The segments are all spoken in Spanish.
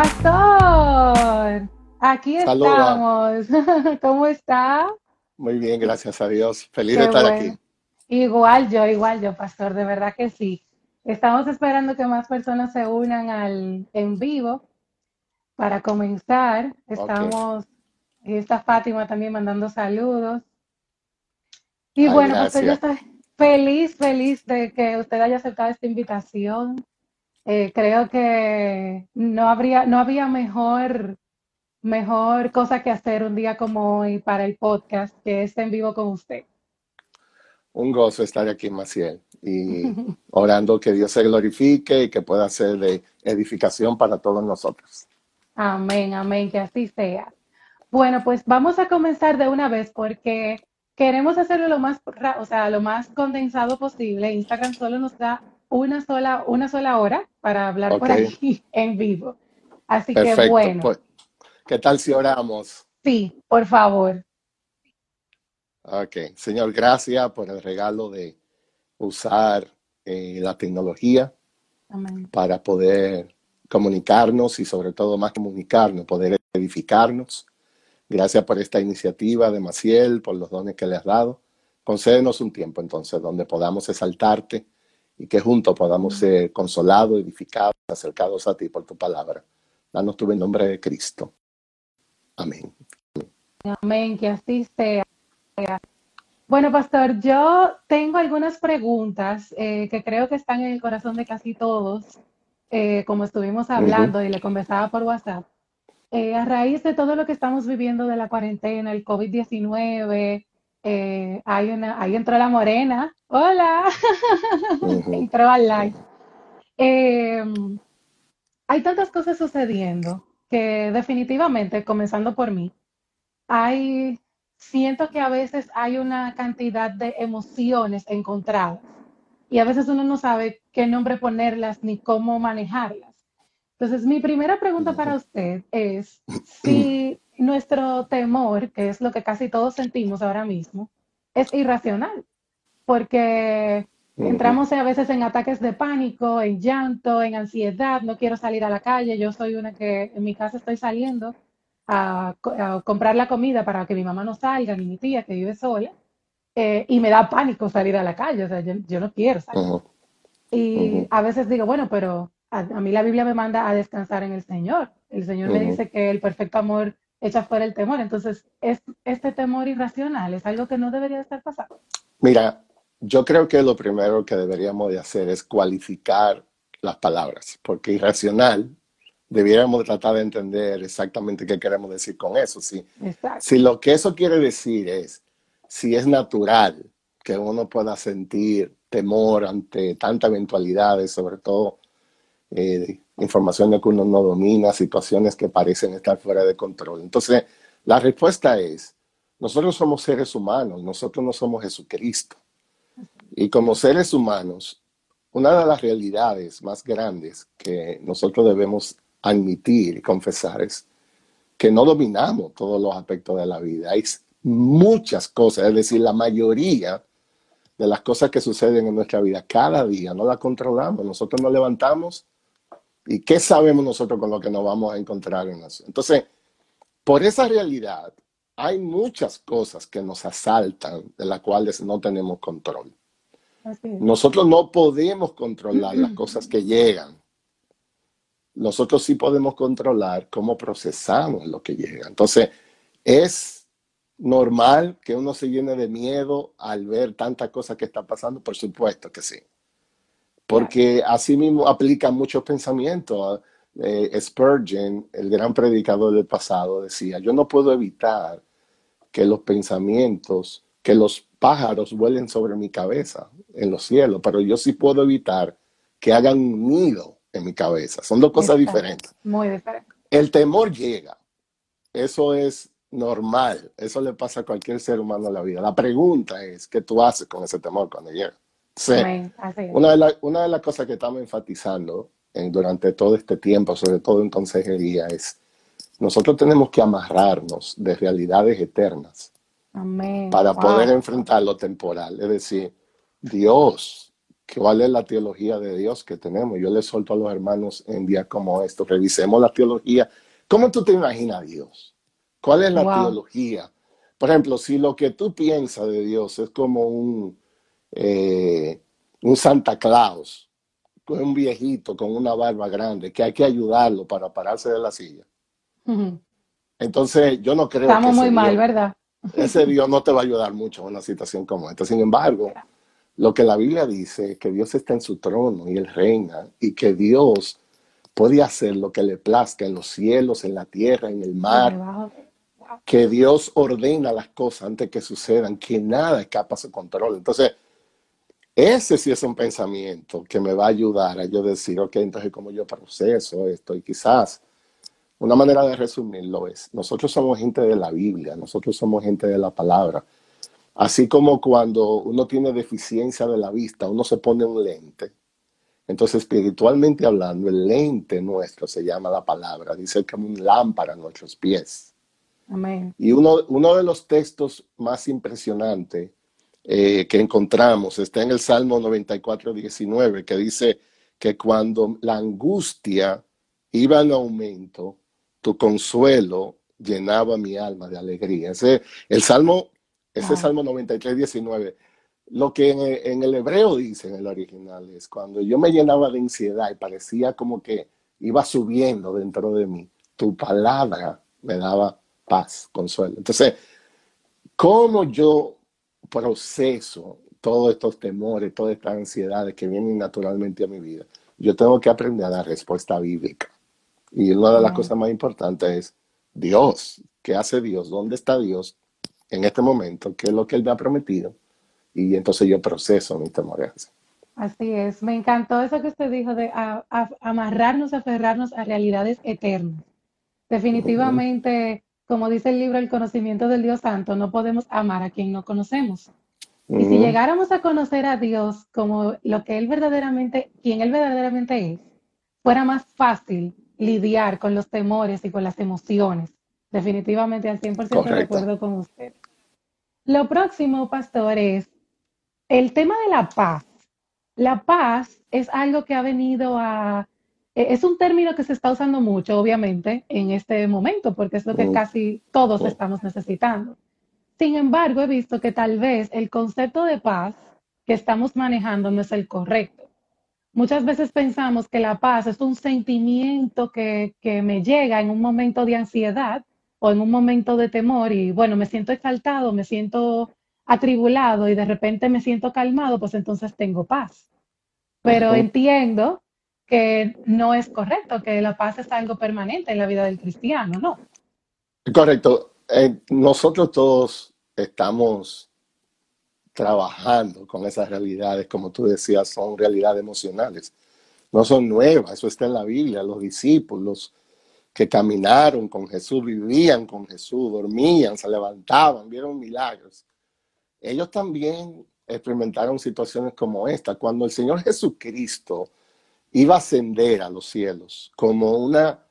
Pastor, aquí estamos. ¿Cómo está? Muy bien, gracias a Dios. Feliz de estar aquí. Igual yo, igual yo, Pastor, de verdad que sí. Estamos esperando que más personas se unan al en vivo para comenzar. Estamos, y está Fátima también mandando saludos. Y bueno, pues yo estoy feliz, feliz de que usted haya aceptado esta invitación. Eh, creo que no habría, no había mejor, mejor cosa que hacer un día como hoy para el podcast que esté en vivo con usted. Un gozo estar aquí, Maciel, y orando que Dios se glorifique y que pueda ser de edificación para todos nosotros. Amén, amén, que así sea. Bueno, pues vamos a comenzar de una vez porque queremos hacerlo lo más, o sea, lo más condensado posible. Instagram solo nos da una sola, una sola hora para hablar por aquí en vivo. Así que bueno. Pues, ¿Qué tal si oramos? Sí, por favor. Ok, Señor, gracias por el regalo de usar eh, la tecnología para poder comunicarnos y sobre todo más comunicarnos, poder edificarnos. Gracias por esta iniciativa de Maciel, por los dones que le has dado. Concédenos un tiempo entonces donde podamos exaltarte y que juntos podamos ser consolados, edificados, acercados a ti por tu palabra. Danos tu en nombre de Cristo. Amén. Amén, que así sea. Bueno, pastor, yo tengo algunas preguntas eh, que creo que están en el corazón de casi todos, eh, como estuvimos hablando y le conversaba por WhatsApp. Eh, a raíz de todo lo que estamos viviendo de la cuarentena, el COVID-19, eh, hay una, ahí entró la morena. Hola, entró al live. Em, hay tantas cosas sucediendo que definitivamente, comenzando por mí, hay, siento que a veces hay una cantidad de emociones encontradas y a veces uno no sabe qué nombre ponerlas ni cómo manejarlas. Entonces, mi primera pregunta para usted es si nuestro temor, que es lo que casi todos sentimos ahora mismo, es irracional, porque entramos a veces en ataques de pánico, en llanto, en ansiedad, no quiero salir a la calle, yo soy una que en mi casa estoy saliendo a, comprar la comida para que mi mamá no salga, ni mi tía que vive sola, eh, y me da pánico salir a la calle, o sea, yo, no quiero salir. Y a veces digo, bueno, pero a, mí la Biblia me manda a descansar en el Señor. El Señor me dice que el perfecto amor echa fuera el temor. Entonces, ¿es este temor irracional es algo que no debería estar pasando? Mira, yo creo que lo primero que deberíamos de hacer es cualificar las palabras, porque irracional debiéramos tratar de entender exactamente qué queremos decir con eso. Si, si lo que eso quiere decir es, si es natural que uno pueda sentir temor ante tantas eventualidades, sobre todo eh, información que uno no domina, situaciones que parecen estar fuera de control. Entonces, la respuesta es, nosotros somos seres humanos, nosotros no somos Jesucristo. Y como seres humanos, una de las realidades más grandes que nosotros debemos admitir y confesar es que no dominamos todos los aspectos de la vida. Hay muchas cosas, es decir, la mayoría de las cosas que suceden en nuestra vida cada día no las controlamos. Nosotros nos levantamos ¿Y qué sabemos nosotros con lo que nos vamos a encontrar en eso? Entonces, por esa realidad, hay muchas cosas que nos asaltan de las cuales no tenemos control. Nosotros no podemos controlar las cosas que llegan. Nosotros sí podemos controlar cómo procesamos lo que llega. Entonces, es normal que uno se llene de miedo al ver tantas cosas que están pasando. Por supuesto que sí porque así mismo aplica muchos pensamientos. Eh, Spurgeon, el gran predicador del pasado, decía, yo no puedo evitar que los pensamientos, que los pájaros vuelen sobre mi cabeza en los cielos, pero yo sí puedo evitar que hagan un nido en mi cabeza. Son dos cosas diferentes. Muy diferentes. El temor llega. Eso es normal. Eso le pasa a cualquier ser humano en la vida. La pregunta es, ¿qué tú haces con ese temor cuando llega? Sí. Una de, una de las cosas que estamos enfatizando en, durante todo este tiempo, sobre todo en consejería, es nosotros tenemos que amarrarnos de realidades eternas para poder enfrentar lo temporal. Es decir, Dios cuál es la teología de Dios que tenemos. Yo le solto a los hermanos en días como estos, revisemos la teología. ¿Cómo tú te imaginas a Dios? ¿Cuál es la teología? Por ejemplo, si lo que tú piensas de Dios es como un, eh, un Santa Claus, un viejito con una barba grande, que hay que ayudarlo para pararse de la silla. Entonces, yo no creo Estamos muy mal, ¿verdad? Ese Dios no te va a ayudar mucho en una situación como esta. Sin embargo, lo que la Biblia dice es que Dios está en su trono y Él reina y que Dios puede hacer lo que le plazca en los cielos, en la tierra, en el mar. Que Dios ordena las cosas antes que sucedan, que nada escapa a su control. Entonces, ese sí es un pensamiento que me va a ayudar a yo decir, ok, entonces como yo proceso esto y quizás una manera de resumirlo es, nosotros somos gente de la Biblia, nosotros somos gente de la palabra. Así como cuando uno tiene deficiencia de la vista, uno se pone un lente. Entonces, espiritualmente hablando, el lente nuestro se llama la palabra. Dice como un lámpara a nuestros pies. Amén. Y uno, uno de los textos más impresionantes eh, que encontramos está en el Salmo 94, 19, que dice que cuando la angustia iba en aumento, tu consuelo llenaba mi alma de alegría. Ese, el Salmo, ese Salmo 93, 19, lo que en el, hebreo dice en el original es cuando yo me llenaba de ansiedad y parecía como que iba subiendo dentro de mí, tu palabra me daba paz, consuelo. Entonces, ¿cómo yo proceso todos estos temores, todas estas ansiedades que vienen naturalmente a mi vida? Yo tengo que aprender a dar respuesta bíblica. Y una de las cosas más importantes es Dios. ¿Qué hace Dios? ¿Dónde está Dios en este momento? ¿Qué es lo que Él me ha prometido? Y entonces yo proceso mi temores. Así es. Me encantó eso que usted dijo de amarrarnos, aferrarnos a realidades eternas. Definitivamente, como dice el libro El conocimiento del Dios Santo, no podemos amar a quien no conocemos. Y si llegáramos a conocer a Dios como lo que Él verdaderamente, quien Él verdaderamente es, fuera más fácil lidiar con los temores y con las emociones. Definitivamente al 100% de acuerdo con usted. Lo próximo, pastor, es el tema de la paz. La paz es algo que ha venido a... E, es un término que se está usando mucho, obviamente, en este momento, porque es lo que casi todos estamos necesitando. Sin embargo, he visto que tal vez el concepto de paz que estamos manejando no es el correcto. Muchas veces pensamos que la paz es un sentimiento que, me llega en un momento de ansiedad o en un momento de temor y bueno, me siento exaltado, me siento atribulado y de repente me siento calmado, pues entonces tengo paz. Pero entiendo que no es correcto, que la paz es algo permanente en la vida del cristiano, ¿no? Correcto. Eh, nosotros todos estamos trabajando con esas realidades, como tú decías, son realidades emocionales. No son nuevas, eso está en la Biblia. Los discípulos que caminaron con Jesús, vivían con Jesús, dormían, se levantaban, vieron milagros. Ellos también experimentaron situaciones como esta. Cuando el Señor Jesucristo iba a ascender a los cielos como una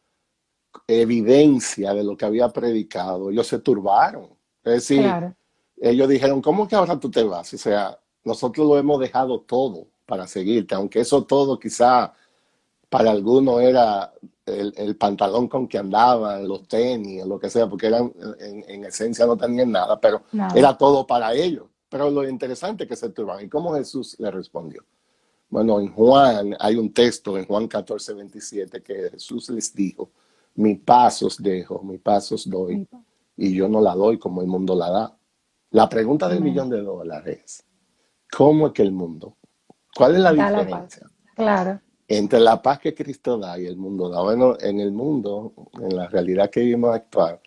evidencia de lo que había predicado, ellos se turbaron. Es decir, ellos dijeron, ¿cómo que ahora tú te vas? O sea, nosotros lo hemos dejado todo para seguirte, aunque eso todo quizá para algunos era el, pantalón con que andaban, los tenis, lo que sea, porque eran, en, esencia no tenían nada, pero era todo para ellos. Pero lo interesante es que se turban. ¿Y cómo Jesús le respondió? Bueno, en Juan hay un texto, en Juan 14, 27, que Jesús les dijo, mi pasos dejo, mi pasos doy, y yo no la doy como el mundo la da. La pregunta del millón de dólares, ¿cómo es que el mundo? ¿Cuál es la diferencia? claro. Entre la paz que Cristo da y el mundo da. Bueno, en el mundo, en la realidad que vivimos actuar,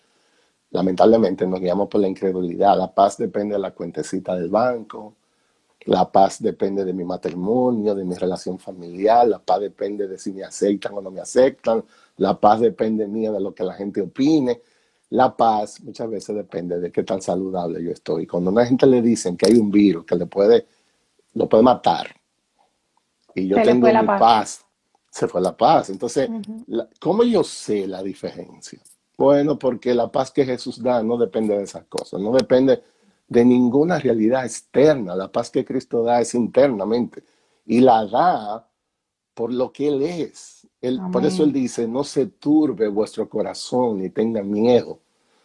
lamentablemente nos guiamos por la incredulidad. La paz depende de la cuentecita del banco, la paz depende de mi matrimonio, de mi relación familiar, la paz depende de si me aceptan o no me aceptan, la paz depende mía de lo que la gente opine. La paz muchas veces depende de qué tan saludable yo estoy. Cuando a una gente le dicen que hay un virus que le puede, lo puede matar, y yo tengo mi paz. se fue la paz. Entonces, ¿cómo yo sé la diferencia? Bueno, porque la paz que Jesús da no depende de esas cosas, no depende de ninguna realidad externa. La paz que Cristo da es internamente. y la da por lo que Él es. Él, por eso Él dice, no se turbe vuestro corazón ni tenga miedo.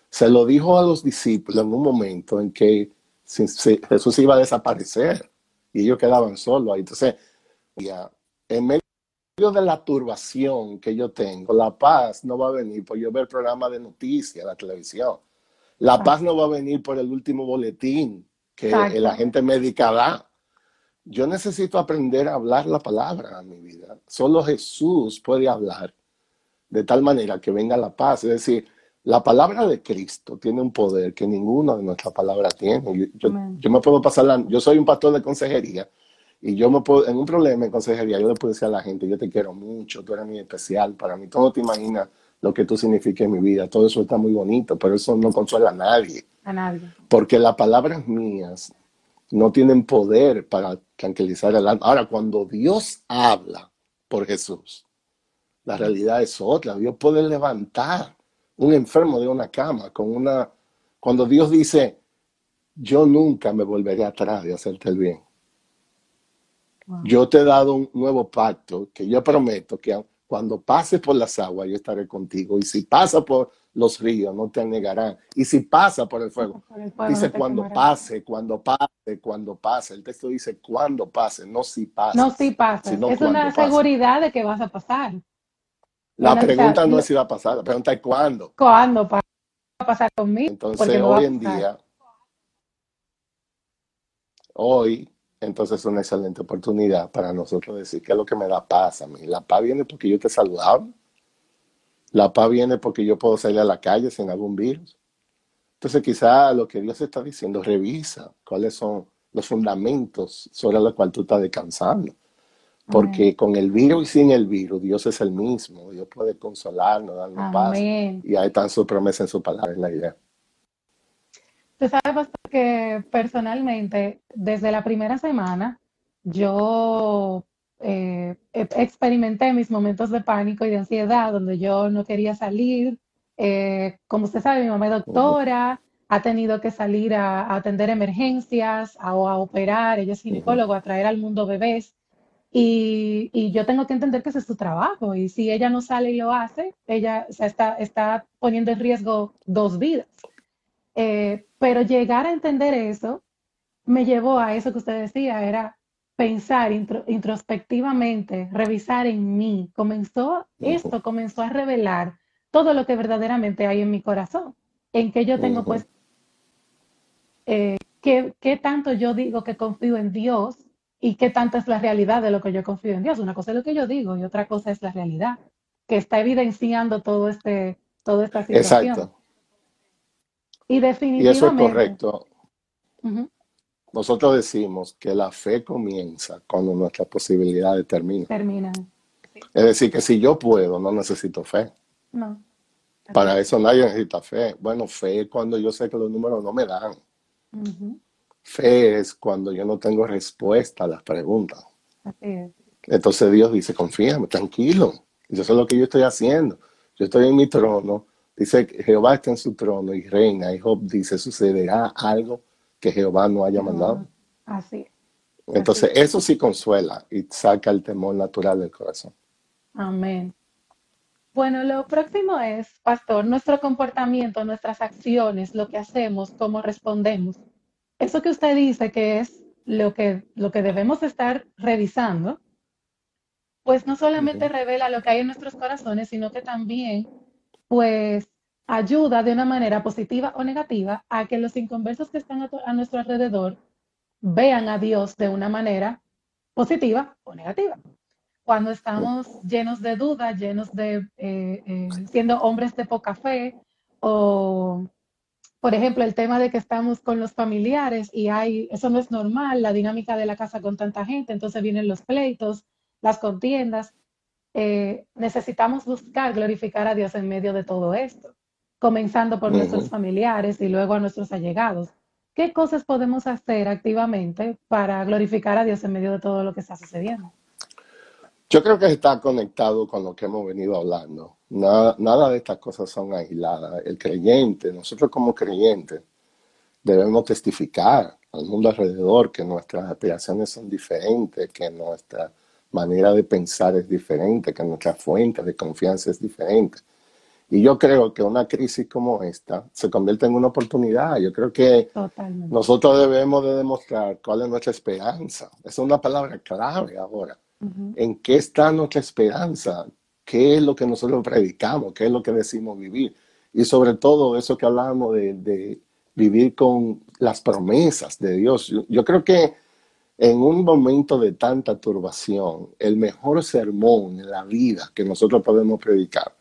Se lo dijo a los discípulos en un momento en que Jesús iba a desaparecer y ellos quedaban solos ahí. Entonces, ya, en medio de la turbación que yo tengo, la paz no va a venir por yo ver programa de noticias, la televisión. La paz no va a venir por el último boletín que el agente médica da. Yo necesito aprender a hablar la palabra en mi vida. Solo Jesús puede hablar de tal manera que venga la paz. Es decir, la palabra de Cristo tiene un poder que ninguna de nuestras palabras tiene. Yo, me puedo pasar, la, yo soy un pastor de consejería y yo me puedo, en un problema en consejería, yo le puedo decir a la gente, yo te quiero mucho, tú eres muy especial para mí, todo te imaginas lo que tú significas en mi vida, todo eso está muy bonito, pero eso no consuela a nadie. A nadie. Porque las palabras mías no tienen poder para tranquilizar el alma. Ahora, cuando Dios habla por Jesús, la realidad es otra. Dios puede levantar un enfermo de una cama con una... Cuando Dios dice, yo nunca me volveré atrás de hacerte el bien. Yo te he dado un nuevo pacto que yo prometo que cuando pases por las aguas yo estaré contigo y si pasa por los ríos no te negarán y si pasa por el fuego, dice cuando pase, cuando pase, cuando pase. El texto dice cuando pase, no si pase. No si pase. es una seguridad de que vas a pasar. La pregunta no es si va a pasar, la pregunta es cuándo. ¿Cuándo va a pasar conmigo? Entonces hoy en día, hoy entonces es una excelente oportunidad para nosotros decir qué es lo que me da paz a mí. La paz viene porque yo te saludaba. La paz viene porque yo puedo salir a la calle sin algún virus. Entonces quizá lo que Dios está diciendo, revisa cuáles son los fundamentos sobre los cuales tú estás descansando. Porque con el virus y sin el virus, Dios es el mismo. Dios puede consolarnos, darnos paz. Y ahí están sus promesas en su palabra, en la idea. Usted sabe que personalmente, desde la primera semana, yo eh, experimenté mis momentos de pánico y de ansiedad, donde yo no quería salir. Eh, como usted sabe, mi mamá es doctora, ha tenido que salir a, atender emergencias, a, a, operar, ella es ginecólogo, a traer al mundo bebés. Y, y, yo tengo que entender que ese es su trabajo. Y si ella no sale y lo hace, ella está poniendo en riesgo dos vidas. Eh, pero llegar a entender eso me llevó a eso que usted decía, era pensar introspectivamente, revisar en mí. Comenzó, esto comenzó a revelar todo lo que verdaderamente hay en mi corazón, en que yo tengo pues, eh, qué, qué tanto yo digo que confío en Dios y qué tanto es la realidad de lo que yo confío en Dios. Una cosa es lo que yo digo y otra cosa es la realidad, que está evidenciando todo este, toda esta situación. Exacto. Y definitivamente. Y eso es correcto. Nosotros decimos que la fe comienza cuando nuestras posibilidades terminan. Terminan. Es decir, que si yo puedo, no necesito fe. No. Para eso nadie necesita fe. Bueno, fe es cuando yo sé que los números no me dan. Fe es cuando yo no tengo respuesta a las preguntas. Así es. Entonces Dios dice, confíame, tranquilo. Yo sé lo que yo estoy haciendo. Yo estoy en mi trono Dice que Jehová está en su trono y reina. Y Job dice, sucederá algo que Jehová no haya mandado. Así. Entonces, eso sí consuela y saca el temor natural del corazón. Amén. Bueno, lo próximo es, pastor, nuestro comportamiento, nuestras acciones, lo que hacemos, cómo respondemos. Eso que usted dice que es lo que, lo que debemos estar revisando, pues no solamente revela lo que hay en nuestros corazones, sino que también pues ayuda de una manera positiva o negativa a que los inconversos que están a, nuestro alrededor vean a Dios de una manera positiva o negativa. Cuando estamos llenos de dudas, llenos de, eh, eh, siendo hombres de poca fe, o, por ejemplo, el tema de que estamos con los familiares y hay, eso no es normal, la dinámica de la casa con tanta gente, entonces vienen los pleitos, las contiendas, eh, necesitamos buscar glorificar a Dios en medio de todo esto, comenzando por nuestros familiares y luego a nuestros allegados. ¿Qué cosas podemos hacer activamente para glorificar a Dios en medio de todo lo que está sucediendo? Yo creo que está conectado con lo que hemos venido hablando. Nada, nada de estas cosas son aisladas. El creyente, nosotros como creyentes, debemos testificar al mundo alrededor, que nuestras aspiraciones son diferentes, que nuestra manera de pensar es diferente, que nuestra fuente de confianza es diferente. Y yo creo que una crisis como esta se convierte en una oportunidad. Yo creo que nosotros debemos de demostrar cuál es nuestra esperanza. Es una palabra clave ahora. ¿En qué está nuestra esperanza? ¿Qué es lo que nosotros predicamos? ¿Qué es lo que decimos vivir? Y sobre todo eso que hablamos de, vivir con las promesas de Dios. yo creo que en un momento de tanta turbación, el mejor sermón en la vida que nosotros podemos predicar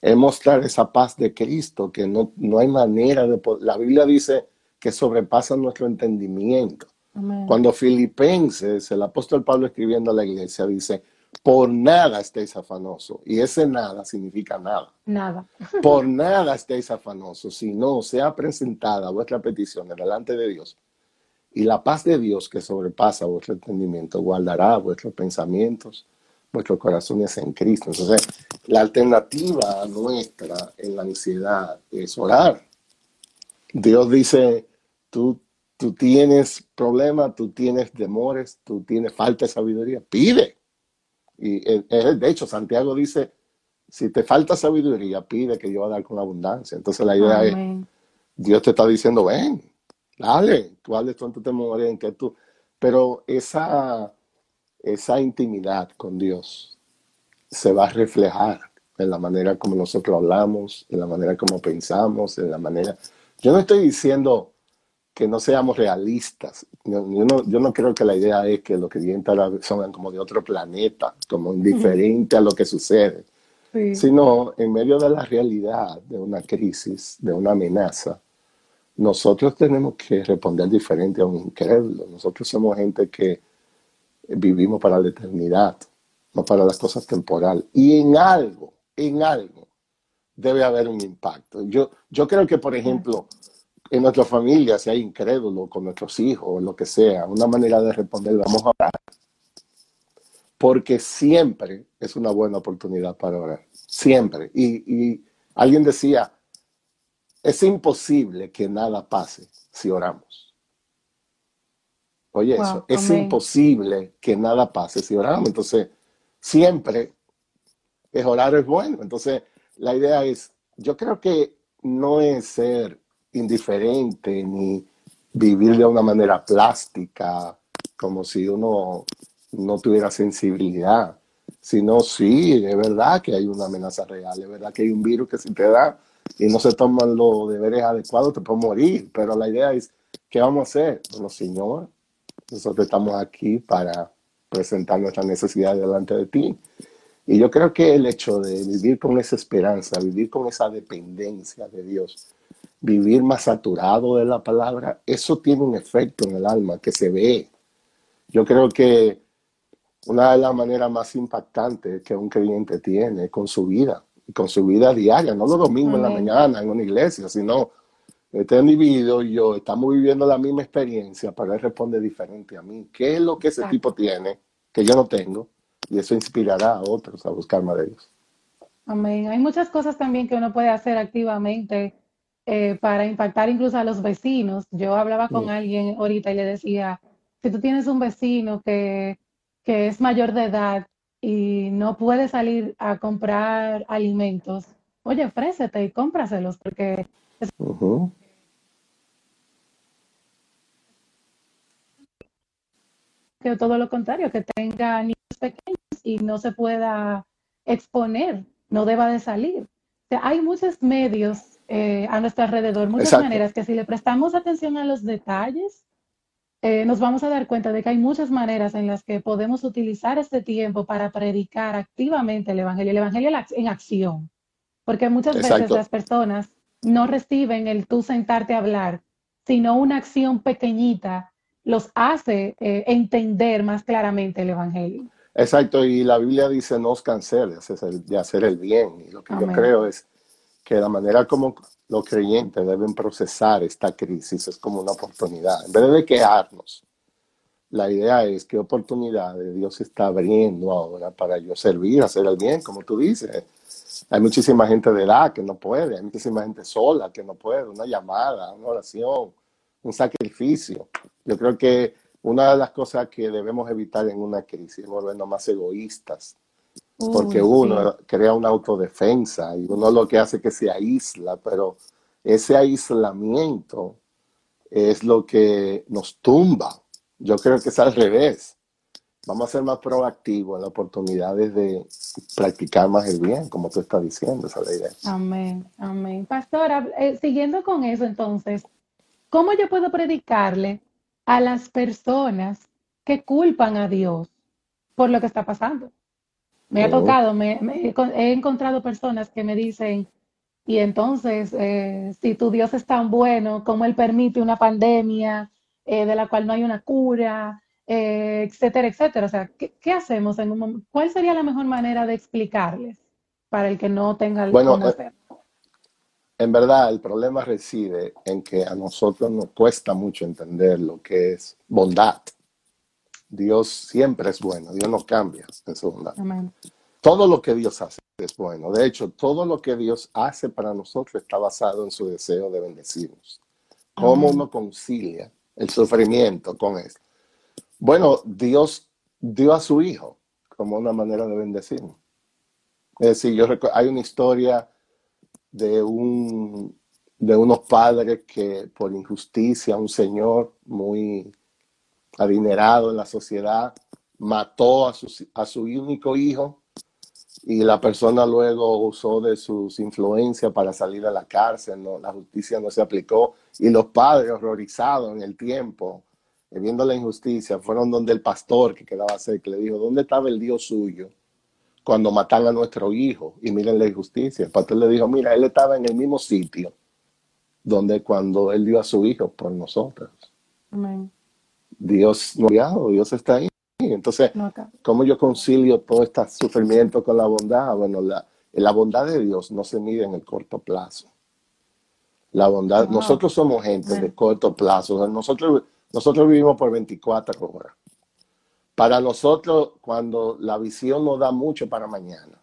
es mostrar esa paz de Cristo, que no, no hay manera de... La Biblia dice que sobrepasa nuestro entendimiento. Cuando Filipenses, el apóstol Pablo escribiendo a la iglesia, dice, por nada estéis afanosos. Y ese nada significa nada. Nada. por nada estéis afanosos, sino sea presentada vuestra petición delante de Dios. Y la paz de Dios que sobrepasa vuestro entendimiento guardará vuestros pensamientos nuestros corazones en Cristo. Entonces, la alternativa nuestra en la ansiedad es orar. Dios dice, tú, tú tienes problemas, tú tienes temores, tú tienes falta de sabiduría, pide. Y de hecho, Santiago dice, si te falta sabiduría, pide que yo voy a dar con abundancia. Entonces la idea es, Dios te está diciendo, ven, dale, cuáles son tus temores en que tú... Pero esa esa intimidad con Dios se va a reflejar en la manera como nosotros hablamos, en la manera como pensamos, en la manera... Yo no estoy diciendo que no seamos realistas. Yo, no, creo que la idea es que los creyentes son como de otro planeta, como indiferente a lo que sucede, sino en medio de la realidad de una crisis, de una amenaza, nosotros tenemos que responder diferente a un incrédulo. Nosotros somos gente que vivimos para la eternidad, no para las cosas temporales. Y en algo, en algo, debe haber un impacto. Yo, yo creo que, por ejemplo, en nuestra familia, si hay incrédulo con nuestros hijos o lo que sea, una manera de responder, vamos a orar. Porque siempre es una buena oportunidad para orar. Siempre. Y, y alguien decía, es imposible que nada pase si oramos. Oye, eso, es imposible que nada pase si oramos. Entonces, siempre es orar es bueno. Entonces, la idea es, yo creo que no es ser indiferente ni vivir de una manera plástica, como si uno no tuviera sensibilidad, sino sí, es verdad que hay una amenaza real, es verdad que hay un virus que si te da y no se toman los deberes adecuados, te puede morir, pero la idea es, ¿qué vamos a hacer? Bueno, Señor, nosotros estamos aquí para presentar nuestra necesidad delante de ti. Y yo creo que el hecho de vivir con esa esperanza, vivir con esa dependencia de Dios, vivir más saturado de la palabra, eso tiene un efecto en el alma que se ve. Yo creo que una de las maneras más impactantes que un creyente tiene con su vida, con su vida diaria, no los domingos en la mañana en una iglesia, sino este individuo y yo estamos viviendo la misma experiencia, pero él responde diferente a mí. ¿Qué es lo que ese tipo tiene que yo no tengo? Y eso inspirará a otros a buscar más de Dios. Amén. Hay muchas cosas también que uno puede hacer activamente eh, para impactar incluso a los vecinos. Yo hablaba con alguien ahorita y le decía, si tú tienes un vecino que, que es mayor de edad y no puede salir a comprar alimentos, oye, ofrécete y cómpraselos porque que todo lo contrario, que tenga niños pequeños y no se pueda exponer, no deba de salir. hay muchos medios eh, a nuestro alrededor, muchas maneras que si le prestamos atención a los detalles, eh, nos vamos a dar cuenta de que hay muchas maneras en las que podemos utilizar este tiempo para predicar activamente el Evangelio, el Evangelio en acción. Porque muchas veces las personas no reciben el tú sentarte a hablar, sino una acción pequeñita los hace eh, entender más claramente el Evangelio. Exacto, y la Biblia dice no os canseles de hacer el bien. Y lo que yo creo es que la manera como los creyentes deben procesar esta crisis es como una oportunidad. En vez de quejarnos, la idea es qué oportunidad Dios está abriendo ahora para yo servir, hacer el bien, como tú dices. Hay muchísima gente de edad que no puede, hay muchísima gente sola que no puede, una llamada, una oración, un sacrificio. Yo creo que una de las cosas que debemos evitar en una crisis es volvernos más egoístas, porque uno crea una autodefensa y uno lo que hace es que se aísla, pero ese aislamiento es lo que nos tumba. Yo creo que es al revés. Vamos a ser más proactivos en las oportunidades de practicar más el bien, como tú estás diciendo, esa es la idea. Amén, amén. Pastora, eh, siguiendo con eso entonces, ¿cómo yo puedo predicarle a las personas que culpan a Dios por lo que está pasando? Me ha tocado, me, he encontrado personas que me dicen, y entonces, eh, si tu Dios es tan bueno, ¿cómo Él permite una pandemia eh, de la cual no hay una cura, eh, etcétera, etcétera? O sea, ¿qué, hacemos en un momento? ¿Cuál sería la mejor manera de explicarles para el que no tenga el bueno, En verdad, el problema reside en que a nosotros nos cuesta mucho entender lo que es bondad. Dios siempre es bueno, Dios no cambia en su bondad. Todo lo que Dios hace es bueno. De hecho, todo lo que Dios hace para nosotros está basado en su deseo de bendecirnos. ¿Cómo uno concilia el sufrimiento con esto? Bueno, Dios dio a su Hijo como una manera de bendecirnos. Es decir, yo hay una historia de, un, de unos padres que por injusticia, un señor muy adinerado en la sociedad mató a su, a su único hijo y la persona luego usó de sus influencias para salir de la cárcel, ¿no? la justicia no se aplicó y los padres horrorizados en el tiempo, eh, viendo la injusticia, fueron donde el pastor que quedaba cerca le dijo, ¿dónde estaba el Dios suyo cuando matan a nuestro hijo? Y miren la injusticia. El pastor le dijo, mira, él estaba en el mismo sitio donde cuando él dio a su hijo por nosotros. Dios no ha Dios está ahí. Entonces, ¿cómo yo concilio todo este sufrimiento con la bondad? Bueno, la, la bondad de Dios no se mide en el corto plazo. La bondad, nosotros somos gente de corto plazo. nosotros, nosotros vivimos por 24 horas. Para nosotros, cuando la visión nos da mucho para mañana.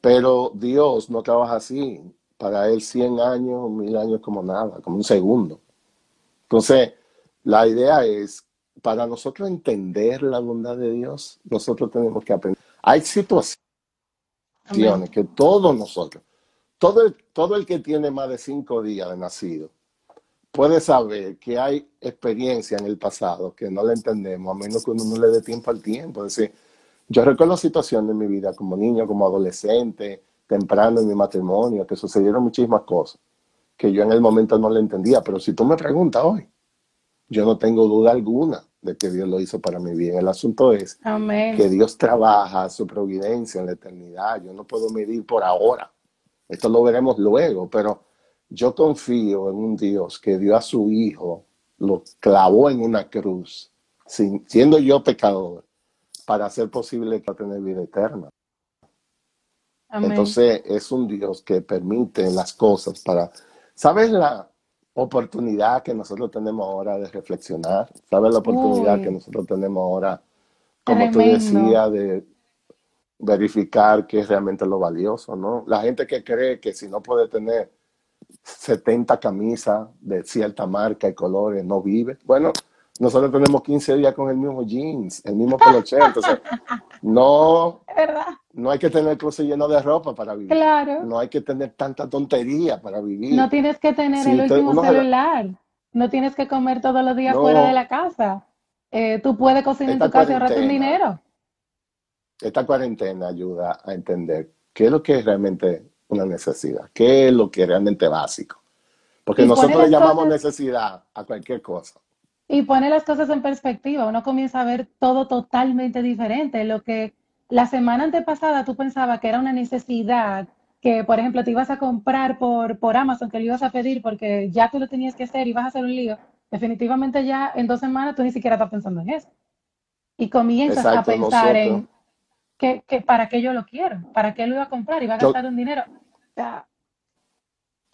Pero Dios no trabaja así. Para Él 100 años, mil años como nada, como un segundo. Entonces, la idea es para nosotros entender la bondad de Dios, nosotros tenemos que aprender. Hay situaciones que todos nosotros, todo el, todo el que tiene más de cinco días de nacido, puede saber que hay experiencia en el pasado que no la entendemos, a menos que uno no le dé tiempo al tiempo. Es decir, yo recuerdo situaciones en mi vida como niño, como adolescente, temprano en mi matrimonio, que sucedieron muchísimas cosas que yo en el momento no le entendía. Pero si tú me preguntas hoy, yo no tengo duda alguna de que Dios lo hizo para mi bien. El asunto es que Dios trabaja su providencia en la eternidad. Yo no puedo medir por ahora. Esto lo veremos luego, pero yo confío en un Dios que dio a su Hijo, lo clavó en una cruz, siendo yo pecador, para hacer posible que tener vida eterna. Entonces es un Dios que permite las cosas para... ¿Sabes la, oportunidad que nosotros tenemos ahora de reflexionar, ¿sabes la oportunidad que nosotros tenemos ahora, como tú decías, de verificar qué es realmente lo valioso, ¿no? La gente que cree que si no puede tener 70 camisas de cierta marca y colores, no vive. Bueno, nosotros tenemos 15 días con el mismo jeans, el mismo peluche, entonces no, no hay que tener el closet lleno de ropa para vivir. Claro. No hay que tener tanta tontería para vivir. No tienes que tener el último celular. No tienes que comer todos los días fuera de la casa. Eh, tú puedes cocinar en tu casa y ahorrarte un dinero. Esta cuarentena ayuda a entender qué es lo que es realmente una necesidad, qué es lo que es realmente básico. Porque nosotros le llamamos necesidad a cualquier cosa. Y pone las cosas en perspectiva, uno comienza a ver todo totalmente diferente. Lo que la semana antepasada tú pensabas que era una necesidad, que por ejemplo te ibas a comprar por, por Amazon, que lo ibas a pedir porque ya tú lo tenías que hacer y vas a hacer un lío, definitivamente ya en dos semanas tú ni siquiera estás pensando en eso. Y comienzas a pensar en que, para qué yo lo quiero, para qué lo iba a comprar, iba a gastar un dinero.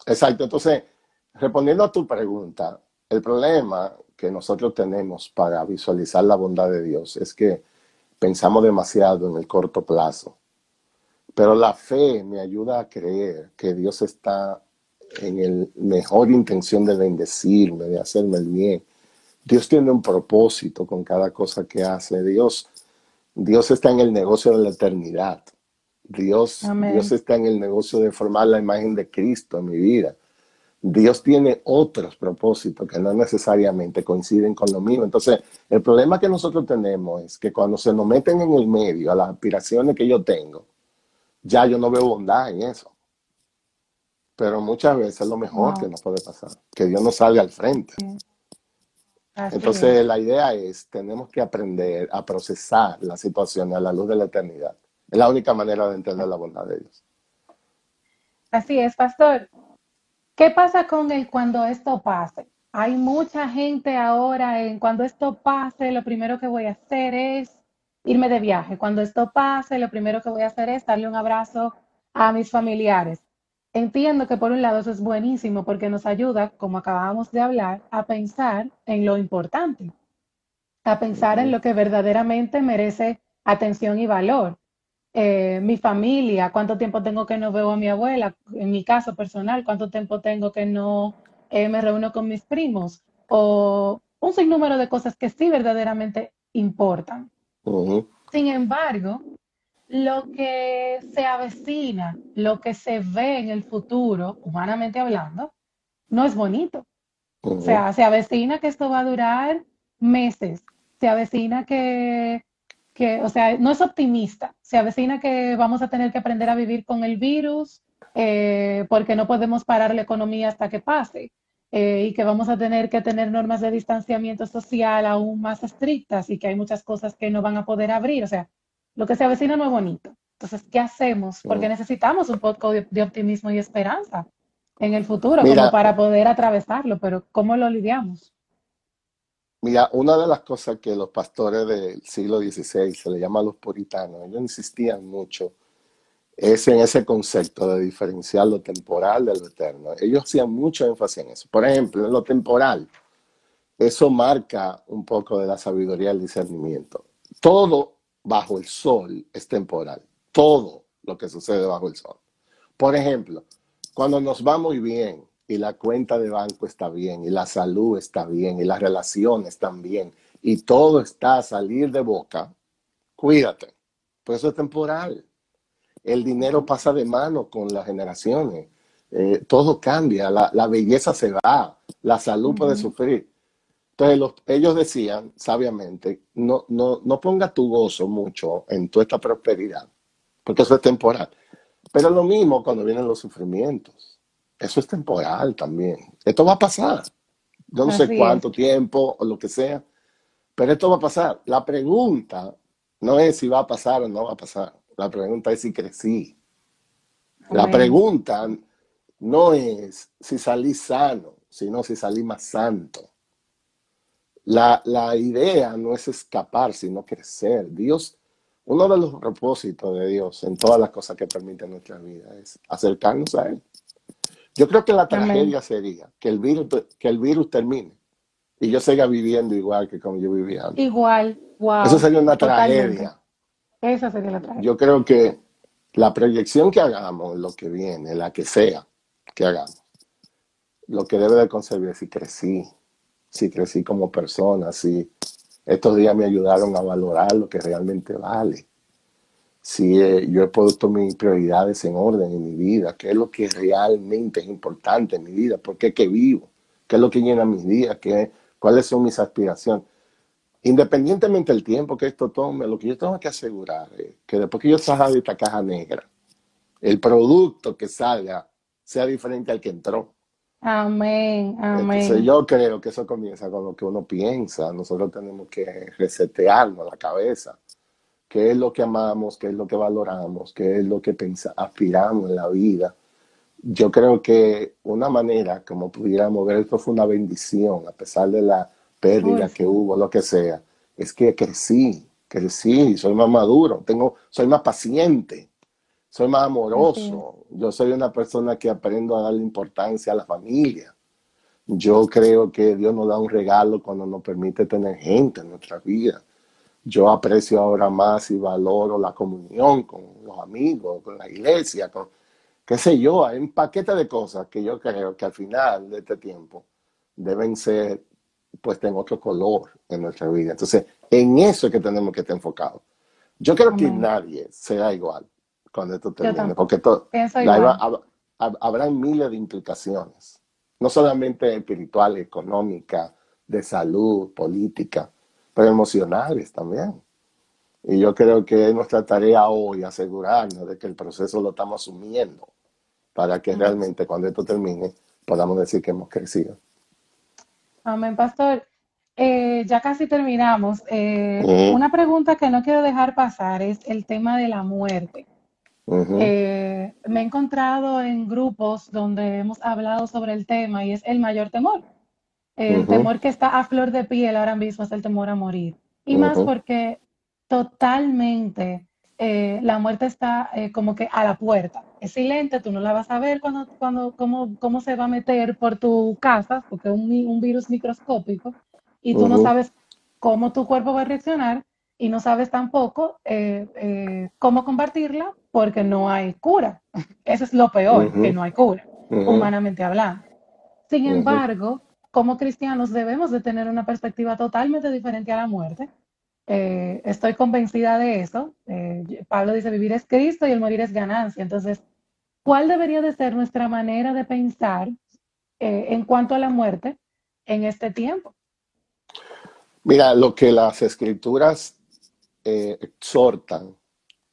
Exacto, entonces, respondiendo a tu pregunta, el problema que nosotros tenemos para visualizar la bondad de Dios es que pensamos demasiado en el corto plazo. Pero la fe me ayuda a creer que Dios está en el mejor intención de bendecirme, de hacerme el bien. Dios tiene un propósito con cada cosa que hace. Dios, Dios está en el negocio de la eternidad. Dios, Dios está en el negocio de formar la imagen de Cristo en mi vida. Dios tiene otros propósitos que no necesariamente coinciden con lo mío. Entonces, el problema que nosotros tenemos es que cuando se nos meten en el medio a las aspiraciones que yo tengo, ya yo no veo bondad en eso. Pero muchas veces es lo mejor que nos puede pasar, que Dios nos salga al frente. Entonces, la idea es, tenemos que aprender a procesar la situación a la luz de la eternidad. Es la única manera de entender la bondad de Dios. Así es, pastor. ¿Qué pasa con el cuando esto pase? Hay mucha gente ahora en cuando esto pase, lo primero que voy a hacer es irme de viaje. Cuando esto pase, lo primero que voy a hacer es darle un abrazo a mis familiares. Entiendo que por un lado eso es buenísimo porque nos ayuda, como acabamos de hablar, a pensar en lo importante, a pensar en lo que verdaderamente merece atención y valor. Eh, mi familia, cuánto tiempo tengo que no veo a mi abuela, en mi caso personal, cuánto tiempo tengo que no eh, me reúno con mis primos, o un sinnúmero de cosas que sí verdaderamente importan. Sin embargo, lo que se avecina, lo que se ve en el futuro, humanamente hablando, no es bonito. O sea, se avecina que esto va a durar meses, se avecina que que, o sea, no es optimista. Se avecina que vamos a tener que aprender a vivir con el virus eh, porque no podemos parar la economía hasta que pase eh, y que vamos a tener que tener normas de distanciamiento social aún más estrictas y que hay muchas cosas que no van a poder abrir. O sea, lo que se avecina no es bonito. Entonces, ¿qué hacemos? Porque necesitamos un poco de, optimismo y esperanza en el futuro como para poder atravesarlo, pero ¿cómo lo lidiamos? Mira, una de las cosas que los pastores del siglo XVI, se le llama los puritanos, ellos insistían mucho, es en ese concepto de diferenciar lo temporal de lo eterno. Ellos hacían mucho énfasis en eso. Por ejemplo, en lo temporal, eso marca un poco de la sabiduría del discernimiento. Todo bajo el sol es temporal. Todo lo que sucede bajo el sol. Por ejemplo, cuando nos va muy bien, y la cuenta de banco está bien, y la salud está bien, y las relaciones están bien, y todo está a salir de boca, cuídate, pues eso es temporal. El dinero pasa de mano con las generaciones, eh, todo cambia, la, belleza se va, la salud puede sufrir. Entonces ellos decían sabiamente, no, no, no ponga tu gozo mucho en toda esta prosperidad, porque eso es temporal. Pero lo mismo cuando vienen los sufrimientos eso es temporal también. Esto va a pasar. Yo no sé cuánto tiempo o lo que sea, pero esto va a pasar. La pregunta no es si va a pasar o no va a pasar. La pregunta es si crecí. La pregunta no es si salí sano, sino si salí más santo. La, la idea no es escapar, sino crecer. Dios, uno de los propósitos de Dios en todas las cosas que permiten nuestra vida es acercarnos a Él. Yo creo que la tragedia sería que el virus, que el virus termine y yo siga viviendo igual que como yo vivía antes. Igual, wow. Eso sería una tragedia. Esa sería la tragedia. Yo creo que la proyección que hagamos, lo que viene, la que sea que hagamos, lo que debe de conservar es si crecí, si crecí como persona, si estos días me ayudaron a valorar lo que realmente vale si eh, yo he puesto mis prioridades en orden en mi vida, qué es lo que realmente es importante en mi vida, por qué que vivo, qué es lo que llena mis días, qué, cuáles son mis aspiraciones. Independientemente del tiempo que esto tome, lo que yo tengo que asegurar es que después que yo salga de esta caja negra, el producto que salga sea diferente al que entró. Amén, amén. Entonces yo creo que eso comienza con lo que uno piensa. Nosotros tenemos que resetearnos la cabeza qué es lo que amamos, qué es lo que valoramos, qué es lo que aspiramos en la vida. Yo creo que una manera como pudiéramos ver esto fue una bendición, a pesar de la pérdida que hubo, lo que sea, es que crecí, crecí, soy más maduro, tengo, soy más paciente, soy más amoroso. Yo soy una persona que aprendo a darle importancia a la familia. Yo creo que Dios nos da un regalo cuando nos permite tener gente en nuestra vida yo aprecio ahora más y valoro la comunión con los amigos, con la iglesia, con qué sé yo, hay un paquete de cosas que yo creo que al final de este tiempo deben ser pues en otro color en nuestra vida. Entonces, en eso es que tenemos que estar enfocados. Yo creo que nadie será igual cuando esto termine, porque habrá miles de implicaciones, no solamente espirituales, económicas, de salud, política, pero emocionales también. Y yo creo que es nuestra tarea hoy asegurarnos de que el proceso lo estamos asumiendo para que realmente cuando esto termine podamos decir que hemos crecido. Amén, pastor. Eh, ya casi terminamos. Eh, una pregunta que no quiero dejar pasar es el tema de la muerte. Eh, me he encontrado en grupos donde hemos hablado sobre el tema y es el mayor temor. El temor que está a flor de piel ahora mismo es el temor a morir. Y más porque totalmente la muerte está como que a la puerta. Es silente, tú no la vas a ver cuando, cuando, cómo, cómo se va a meter por tu casa, porque es un, un virus microscópico y tú no sabes cómo tu cuerpo va a reaccionar y no sabes tampoco eh, eh, cómo combatirla porque no hay cura. Eso es lo peor, que no hay cura, humanamente hablando. Sin embargo, como cristianos debemos de tener una perspectiva totalmente diferente a la muerte. Eh, estoy convencida de eso. Pablo dice, vivir es Cristo y el morir es ganancia. Entonces, ¿cuál debería de ser nuestra manera de pensar en cuanto a la muerte en este tiempo? Mira, lo que las escrituras eh, exhortan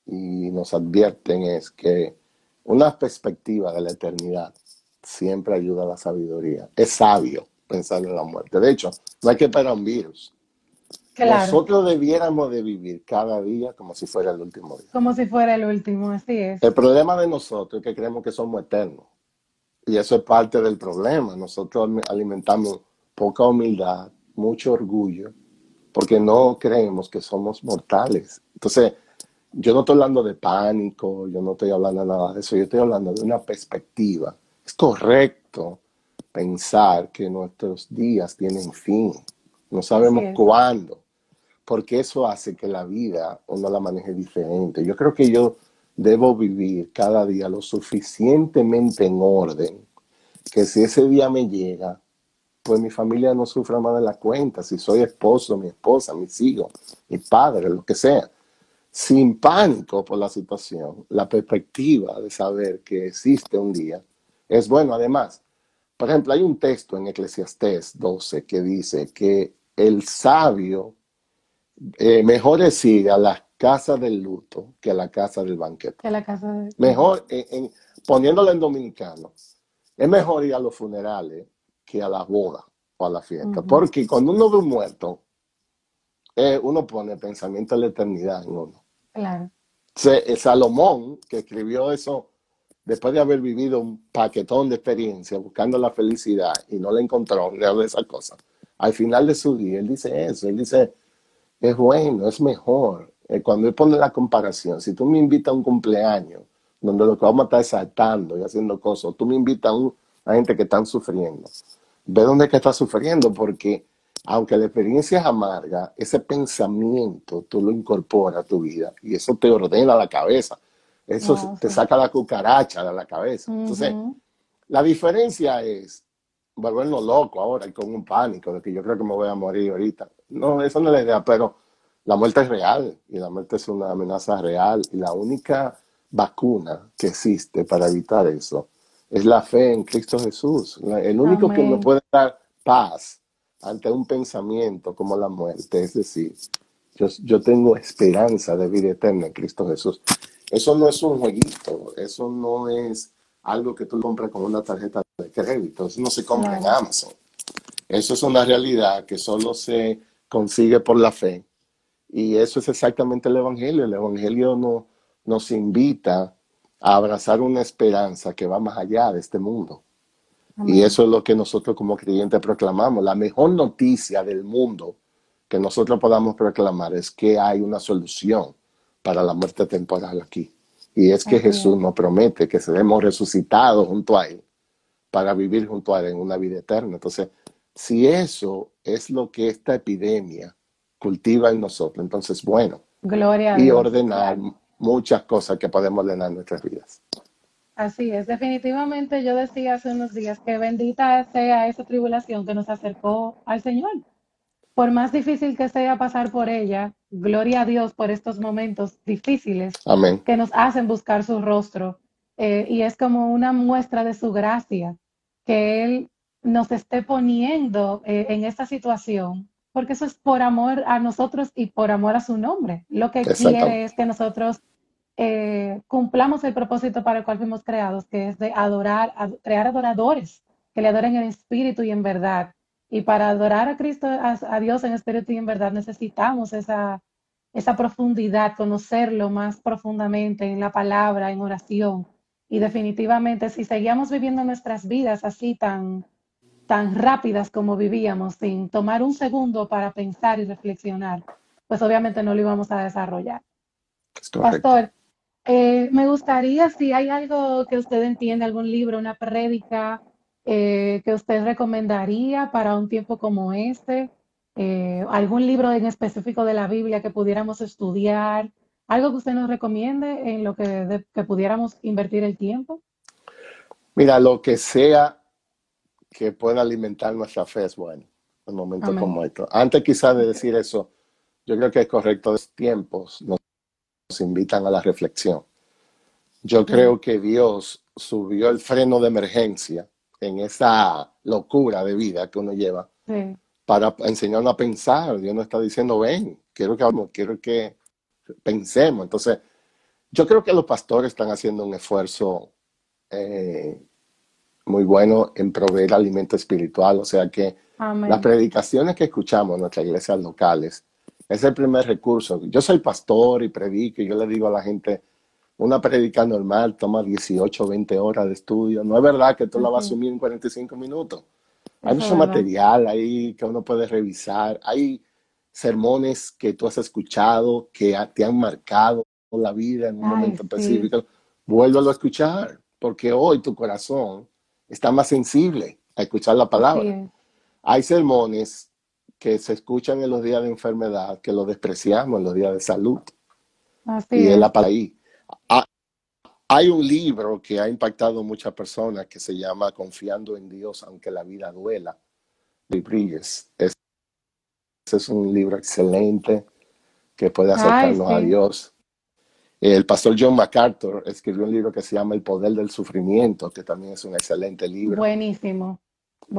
y nos advierten es que una perspectiva de la eternidad siempre ayuda a la sabiduría. Es sabio pensar en la muerte. De hecho, no hay que esperar un virus. Nosotros debiéramos de vivir cada día como si fuera el último día. Como si fuera el último, así es. El problema de nosotros es que creemos que somos eternos. Y eso es parte del problema. Nosotros alimentamos poca humildad, mucho orgullo, porque no creemos que somos mortales. Entonces, yo no estoy hablando de pánico, yo no estoy hablando de nada de eso, yo estoy hablando de una perspectiva. Es correcto pensar que nuestros días tienen fin, no sabemos cuándo, porque eso hace que la vida uno la maneje diferente. Yo creo que yo debo vivir cada día lo suficientemente en orden, que si ese día me llega, pues mi familia no sufra más de la cuenta, si soy esposo, mi esposa, mis hijos, mi padre, lo que sea. Sin pánico por la situación, la perspectiva de saber que existe un día es bueno. Además, por ejemplo, hay un texto en Eclesiastés 12 que dice que el sabio eh, mejor es ir a la casa del luto que a la casa del banquete. Que la casa Mejor, poniéndolo en dominicano, es mejor ir a los funerales que a la boda o a la fiesta. Porque cuando uno ve un muerto, eh, uno pone pensamiento en la eternidad en uno. Claro. Eh, Salomón, que escribió eso después de haber vivido un paquetón de experiencia buscando la felicidad y no la encontró, de esa cosa. Al final de su día, él dice eso, él dice, es bueno, es mejor. Eh, cuando él pone la comparación, si tú me invitas a un cumpleaños, donde lo que vamos a estar saltando y haciendo cosas, tú me invitas a, un, a gente que están sufriendo, ve dónde que está sufriendo, porque aunque la experiencia es amarga, ese pensamiento tú lo incorporas a tu vida y eso te ordena la cabeza. Eso te saca la cucaracha de la cabeza. Entonces, la diferencia es volvernos locos ahora y con un pánico de que yo creo que me voy a morir ahorita. No, eso no es la idea, pero la muerte es real y la muerte es una amenaza real y la única vacuna que existe para evitar eso es la fe en Cristo Jesús. El único que nos puede dar paz ante un pensamiento como la muerte, es decir, yo, yo, tengo esperanza de vida eterna en Cristo Jesús. Eso no es un jueguito, eso no es algo que tú compras con una tarjeta de crédito, eso no se compra en Amazon. Eso es una realidad que solo se consigue por la fe. Y eso es exactamente el Evangelio. El Evangelio no, nos invita a abrazar una esperanza que va más allá de este mundo. Y eso es lo que nosotros como creyentes proclamamos. La mejor noticia del mundo que nosotros podamos proclamar es que hay una solución para la muerte temporal aquí. Y es que Jesús nos promete que seremos resucitados junto a Él para vivir junto a Él en una vida eterna. Entonces, si eso es lo que esta epidemia cultiva en nosotros, entonces, bueno, Gloria y ordenar muchas cosas que podemos ordenar en nuestras vidas. así es. Definitivamente yo decía hace unos días que bendita sea esa tribulación que nos acercó al Señor. Por más difícil que sea pasar por ella, gloria a Dios por estos momentos difíciles Amén. que nos hacen buscar su rostro. Eh, y es como una muestra de su gracia que Él nos esté poniendo eh, en esta situación, porque eso es por amor a nosotros y por amor a su nombre. Lo que quiere es que nosotros eh, cumplamos el propósito para el cual fuimos creados, que es de adorar, crear adoradores, que le adoren en espíritu y en verdad. Y para adorar a Cristo, a, Dios en espíritu y en verdad, necesitamos esa, esa profundidad, conocerlo más profundamente en la palabra, en oración. Y definitivamente, si seguíamos viviendo nuestras vidas así tan, tan rápidas como vivíamos, sin tomar un segundo para pensar y reflexionar, pues obviamente no lo íbamos a desarrollar. Pastor, eh, me gustaría, si hay algo que usted entiende, algún libro, una prédica eh, que usted recomendaría para un tiempo como este, eh, algún libro en específico de la Biblia que pudiéramos estudiar, algo que usted nos recomiende en lo que, que pudiéramos invertir el tiempo. Mira, lo que sea que pueda alimentar nuestra fe es bueno en momentos como estos. Antes quizás de decir eso, yo creo que es correcto, los tiempos nos invitan a la reflexión. Yo creo que Dios subió el freno de emergencia en esa locura de vida que uno lleva para enseñarnos a pensar. Dios nos está diciendo, ven, quiero que quiero que pensemos. Entonces, yo creo que los pastores están haciendo un esfuerzo eh, muy bueno en proveer alimento espiritual. O sea que las predicaciones que escuchamos en nuestras iglesias locales es el primer recurso. Yo soy pastor y predico y yo le digo a la gente, una predica normal toma 18 20 horas de estudio. No es verdad que tú la vas a asumir en 45 minutos. Hay mucho material ahí que uno puede revisar. Hay sermones que tú has escuchado que te han marcado la vida en un momento específico. Vuélvelo a escuchar, porque hoy tu corazón está más sensible a escuchar la palabra. Hay sermones que se escuchan en los días de enfermedad, que lo despreciamos en los días de salud. Así y es la para ahí. Ah, hay un libro que ha impactado a muchas personas que se llama Confiando en Dios, aunque la vida duela, de Bridges. Ese es un libro excelente que puede acercarnos a Dios. El pastor John MacArthur escribió un libro que se llama El Poder del Sufrimiento, que también es un excelente libro. Buenísimo.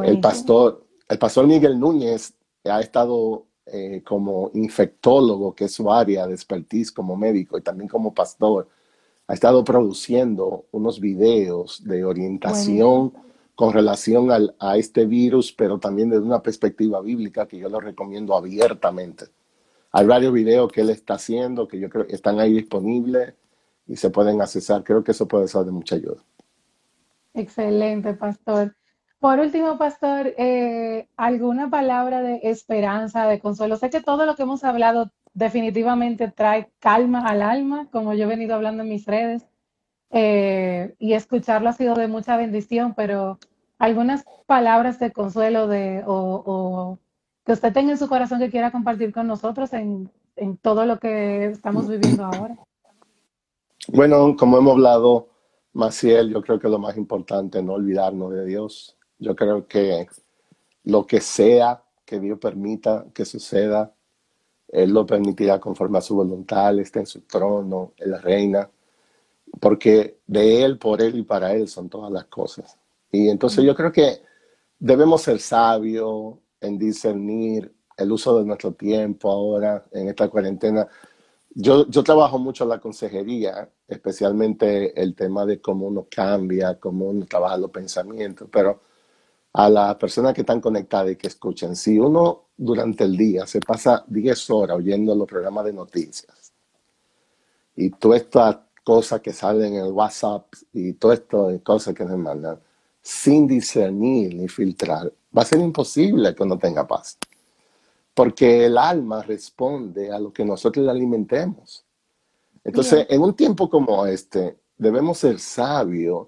El pastor, el pastor Miguel Núñez ha estado eh, como infectólogo, que es su área de expertise como médico y también como pastor, ha estado produciendo unos videos de orientación con relación a este virus, pero también desde una perspectiva bíblica que yo lo recomiendo abiertamente. Hay varios videos que él está haciendo que yo creo que están ahí disponibles y se pueden accesar. Creo que eso puede ser de mucha ayuda. Excelente, pastor. Por último, pastor, eh, ¿alguna palabra de esperanza, de consuelo? Sé que todo lo que hemos hablado definitivamente trae calma al alma, como yo he venido hablando en mis redes, eh, y escucharlo ha sido de mucha bendición, pero algunas palabras de consuelo de, o, que usted tenga en su corazón que quiera compartir con nosotros en, en todo lo que estamos viviendo ahora. Bueno, como hemos hablado, Maciel, yo creo que lo más importante es no olvidarnos de Dios, yo creo que lo que sea que Dios permita que suceda, Él lo permitirá conforme a su voluntad, Él está en su trono, Él reina, porque de Él, por Él y para Él son todas las cosas. Y entonces yo creo que debemos ser sabios en discernir el uso de nuestro tiempo ahora en esta cuarentena. Yo, yo trabajo mucho en la consejería, especialmente el tema de cómo uno cambia, cómo uno trabaja los pensamientos, pero a las personas que están conectadas y que escuchan, si uno durante el día se pasa 10 horas oyendo los programas de noticias y todas estas cosas que salen en el WhatsApp y todas estas cosas que nos mandan, sin discernir ni filtrar, va a ser imposible que uno tenga paz. Porque el alma responde a lo que nosotros le alimentemos. Entonces, en un tiempo como este, debemos ser sabios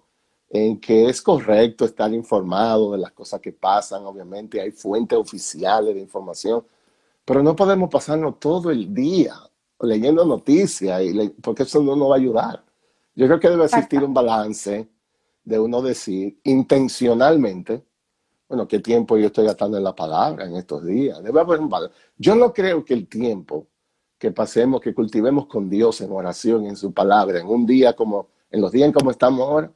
en que es correcto estar informado de las cosas que pasan, obviamente hay fuentes oficiales de información, pero no podemos pasarnos todo el día leyendo noticias, y porque eso no nos va a ayudar. Yo creo que debe existir un balance de uno decir intencionalmente, bueno, ¿qué tiempo yo estoy gastando en la palabra en estos días? Debe haber un Yo no creo que el tiempo que pasemos, que cultivemos con Dios en oración, en su palabra, en un día como, en los días como estamos ahora,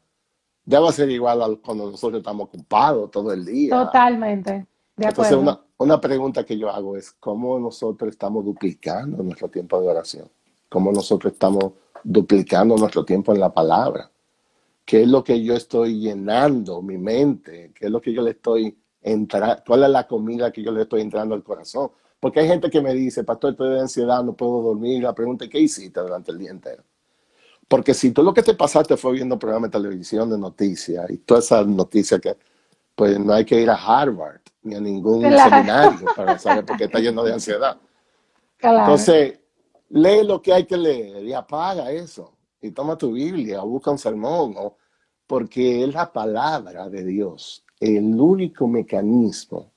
debe ser igual a cuando nosotros estamos ocupados todo el día. Totalmente. De Entonces, una, una pregunta que yo hago es, ¿cómo nosotros estamos duplicando nuestro tiempo de oración? ¿Cómo nosotros estamos duplicando nuestro tiempo en la palabra? ¿Qué es lo que yo estoy llenando mi mente? ¿Qué es lo que yo le estoy entrando? ¿Cuál es la comida que yo le estoy entrando al corazón? Porque hay gente que me dice, pastor, estoy de ansiedad, no puedo dormir. La pregunta es, ¿qué hiciste durante el día entero? Porque si tú lo que te pasaste fue viendo programas de televisión de noticias y todas esas noticias que, pues no hay que ir a Harvard ni a ningún seminario para saber por qué está lleno de ansiedad. Entonces, lee lo que hay que leer y apaga eso. Y toma tu Biblia o busca un sermón, porque es la palabra de Dios, el único mecanismo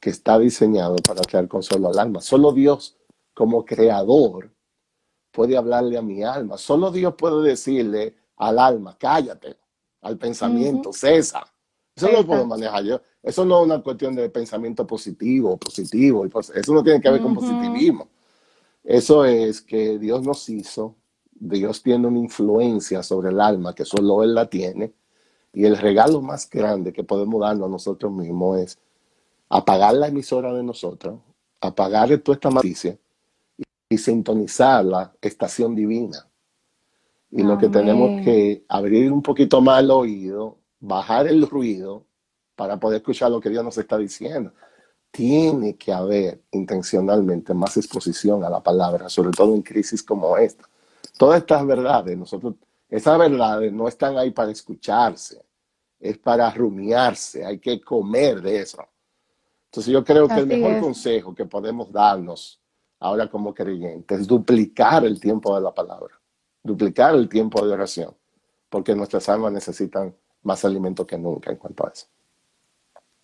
que está diseñado para traer consuelo al alma. Solo Dios, como creador, puede hablarle a mi alma. Solo Dios puede decirle al alma, cállate, al pensamiento, cesa. Eso no lo puedo manejar yo. Eso no es una cuestión de pensamiento positivo, positivo. Eso no tiene que ver con positivismo. Eso es que Dios nos hizo, Dios tiene una influencia sobre el alma que solo Él la tiene. Y el regalo más grande que podemos darnos a nosotros mismos es apagar la emisora de nosotros, apagar toda esta noticia y, sintonizar la estación divina. Y lo que tenemos que abrir un poquito más el oído, bajar el ruido para poder escuchar lo que Dios nos está diciendo. Tiene que haber intencionalmente más exposición a la palabra, sobre todo en crisis como esta. Todas estas verdades, nosotros, esas verdades no están ahí para escucharse, es para rumiarse, hay que comer de eso. Entonces yo creo que el mejor consejo que podemos darnos ahora como creyentes es duplicar el tiempo de la palabra, duplicar el tiempo de oración, porque nuestras almas necesitan más alimento que nunca en cuanto a eso.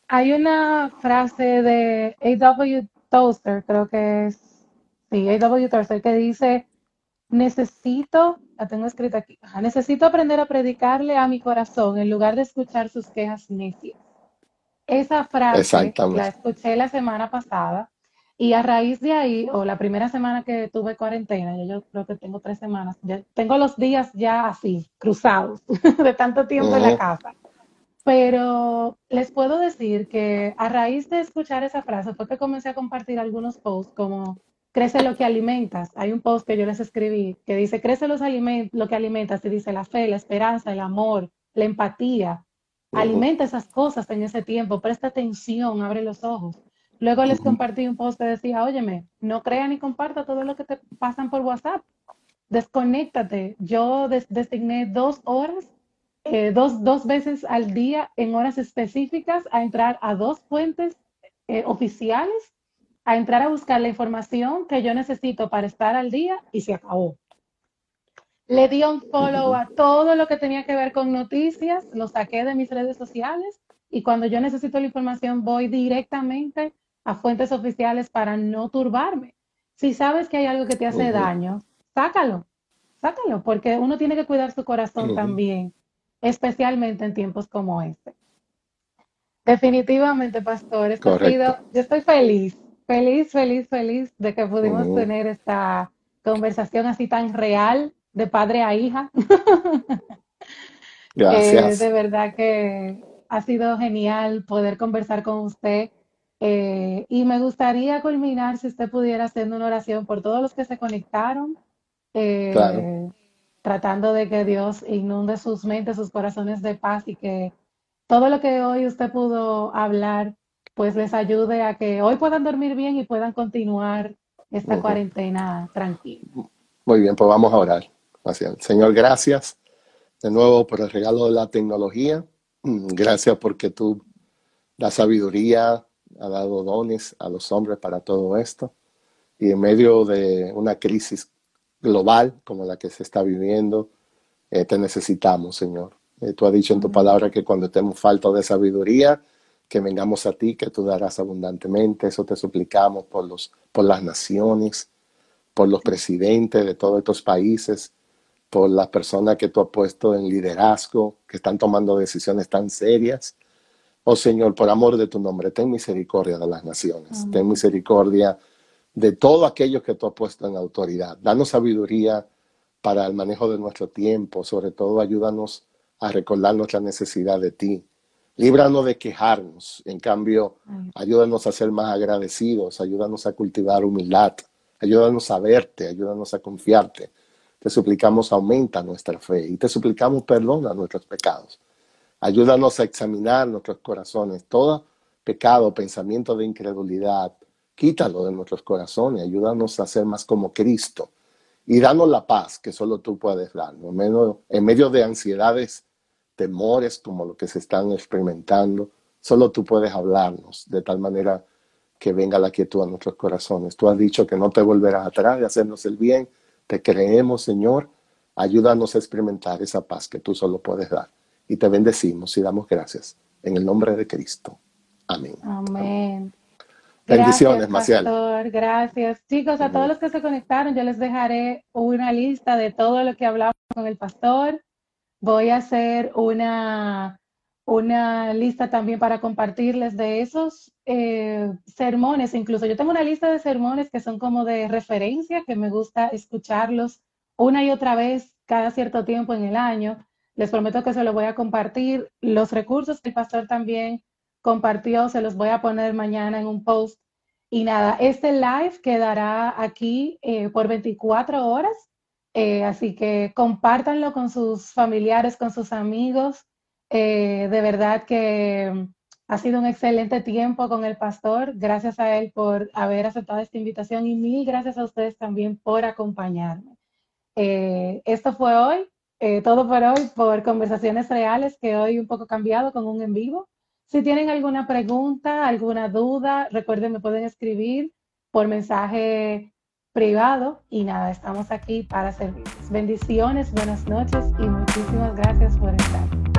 Hay una frase de A.W. Toaster, creo que es, sí, A.W. Toaster, que dice, necesito, la tengo escrita aquí, necesito aprender a predicarle a mi corazón en lugar de escuchar sus quejas necias. Esa frase la escuché la semana pasada y a raíz de ahí, o la primera semana que tuve cuarentena, yo, creo que tengo tres semanas, ya tengo los días ya así, cruzados, de tanto tiempo en la casa. Pero les puedo decir que a raíz de escuchar esa frase fue que comencé a compartir algunos posts como crece lo que alimentas. Hay un post que yo les escribí que dice crece los lo que alimentas y dice la fe, la esperanza, el amor, la empatía, Alimenta esas cosas en ese tiempo, presta atención, abre los ojos. Luego les compartí un post que decía, óyeme, no crea ni comparta todo lo que te pasan por WhatsApp. Desconéctate. Yo designé dos horas, eh, dos, dos, veces al día en horas específicas a entrar a dos fuentes eh, oficiales, a entrar a buscar la información que yo necesito para estar al día y se acabó. Le di un follow a todo lo que tenía que ver con noticias, lo saqué de mis redes sociales y cuando yo necesito la información voy directamente a fuentes oficiales para no turbarme. Si sabes que hay algo que te hace daño, sácalo, sácalo, porque uno tiene que cuidar su corazón también, especialmente en tiempos como este. Definitivamente, pastor, esto yo estoy feliz, feliz, feliz, feliz de que pudimos tener esta conversación así tan real de padre a hija. Gracias. Eh, de verdad que ha sido genial poder conversar con usted. Eh, y me gustaría culminar si usted pudiera hacer una oración por todos los que se conectaron, eh, tratando de que Dios inunde sus mentes, sus corazones de paz y que todo lo que hoy usted pudo hablar, pues les ayude a que hoy puedan dormir bien y puedan continuar esta cuarentena tranquila. Muy bien, pues vamos a orar. Señor, gracias de nuevo por el regalo de la tecnología. Mm, gracias porque tú das sabiduría, ha dado dones a los hombres para todo esto. Y en medio de una crisis global como la que se está viviendo, eh, te necesitamos, Señor. Eh, tú has dicho en tu palabra que cuando estemos falta de sabiduría, que vengamos a ti, que tú darás abundantemente. Eso te suplicamos por, los, por las naciones, por los presidentes de todos estos países por las personas que tú has puesto en liderazgo, que están tomando decisiones tan serias. Oh Señor, por amor de tu nombre, ten misericordia de las naciones, ten misericordia de todos aquellos que tú has puesto en autoridad. Danos sabiduría para el manejo de nuestro tiempo, sobre todo ayúdanos a recordar nuestra necesidad de ti. Líbranos de quejarnos, en cambio, ayúdanos a ser más agradecidos, ayúdanos a cultivar humildad, ayúdanos a verte, ayúdanos a confiarte. Te suplicamos aumenta nuestra fe y te suplicamos perdona nuestros pecados. Ayúdanos a examinar nuestros corazones. Todo pecado, pensamiento de incredulidad, quítalo de nuestros corazones. Ayúdanos a ser más como Cristo y danos la paz que solo tú puedes dar. En medio de ansiedades, temores como lo que se están experimentando, solo tú puedes hablarnos de tal manera que venga la quietud a nuestros corazones. Tú has dicho que no te volverás atrás de hacernos el bien. Te creemos, Señor. Ayúdanos a experimentar esa paz que tú solo puedes dar. Y te bendecimos y damos gracias. En el nombre de Cristo. Amén. Amén. Bendiciones, Maciel. Gracias. Chicos, a todos los que se conectaron, yo les dejaré una lista de todo lo que hablamos con el pastor. Voy a hacer una, una lista también para compartirles de esos eh, sermones. Incluso yo tengo una lista de sermones que son como de referencia, que me gusta escucharlos una y otra vez cada cierto tiempo en el año. Les prometo que se los voy a compartir. Los recursos que el pastor también compartió, se los voy a poner mañana en un post. Y nada, este live quedará aquí eh, por 24 horas, eh, así que compártanlo con sus familiares, con sus amigos. Eh, de verdad que ha sido un excelente tiempo con el pastor. Gracias a él por haber aceptado esta invitación y mil gracias a ustedes también por acompañarme. esto fue hoy, todo por hoy, por conversaciones reales que hoy un poco cambiado con un en vivo. Si tienen alguna pregunta, alguna duda, recuerden, me pueden escribir por mensaje privado y nada, estamos aquí para servirles. Bendiciones, buenas noches y muchísimas gracias por estar.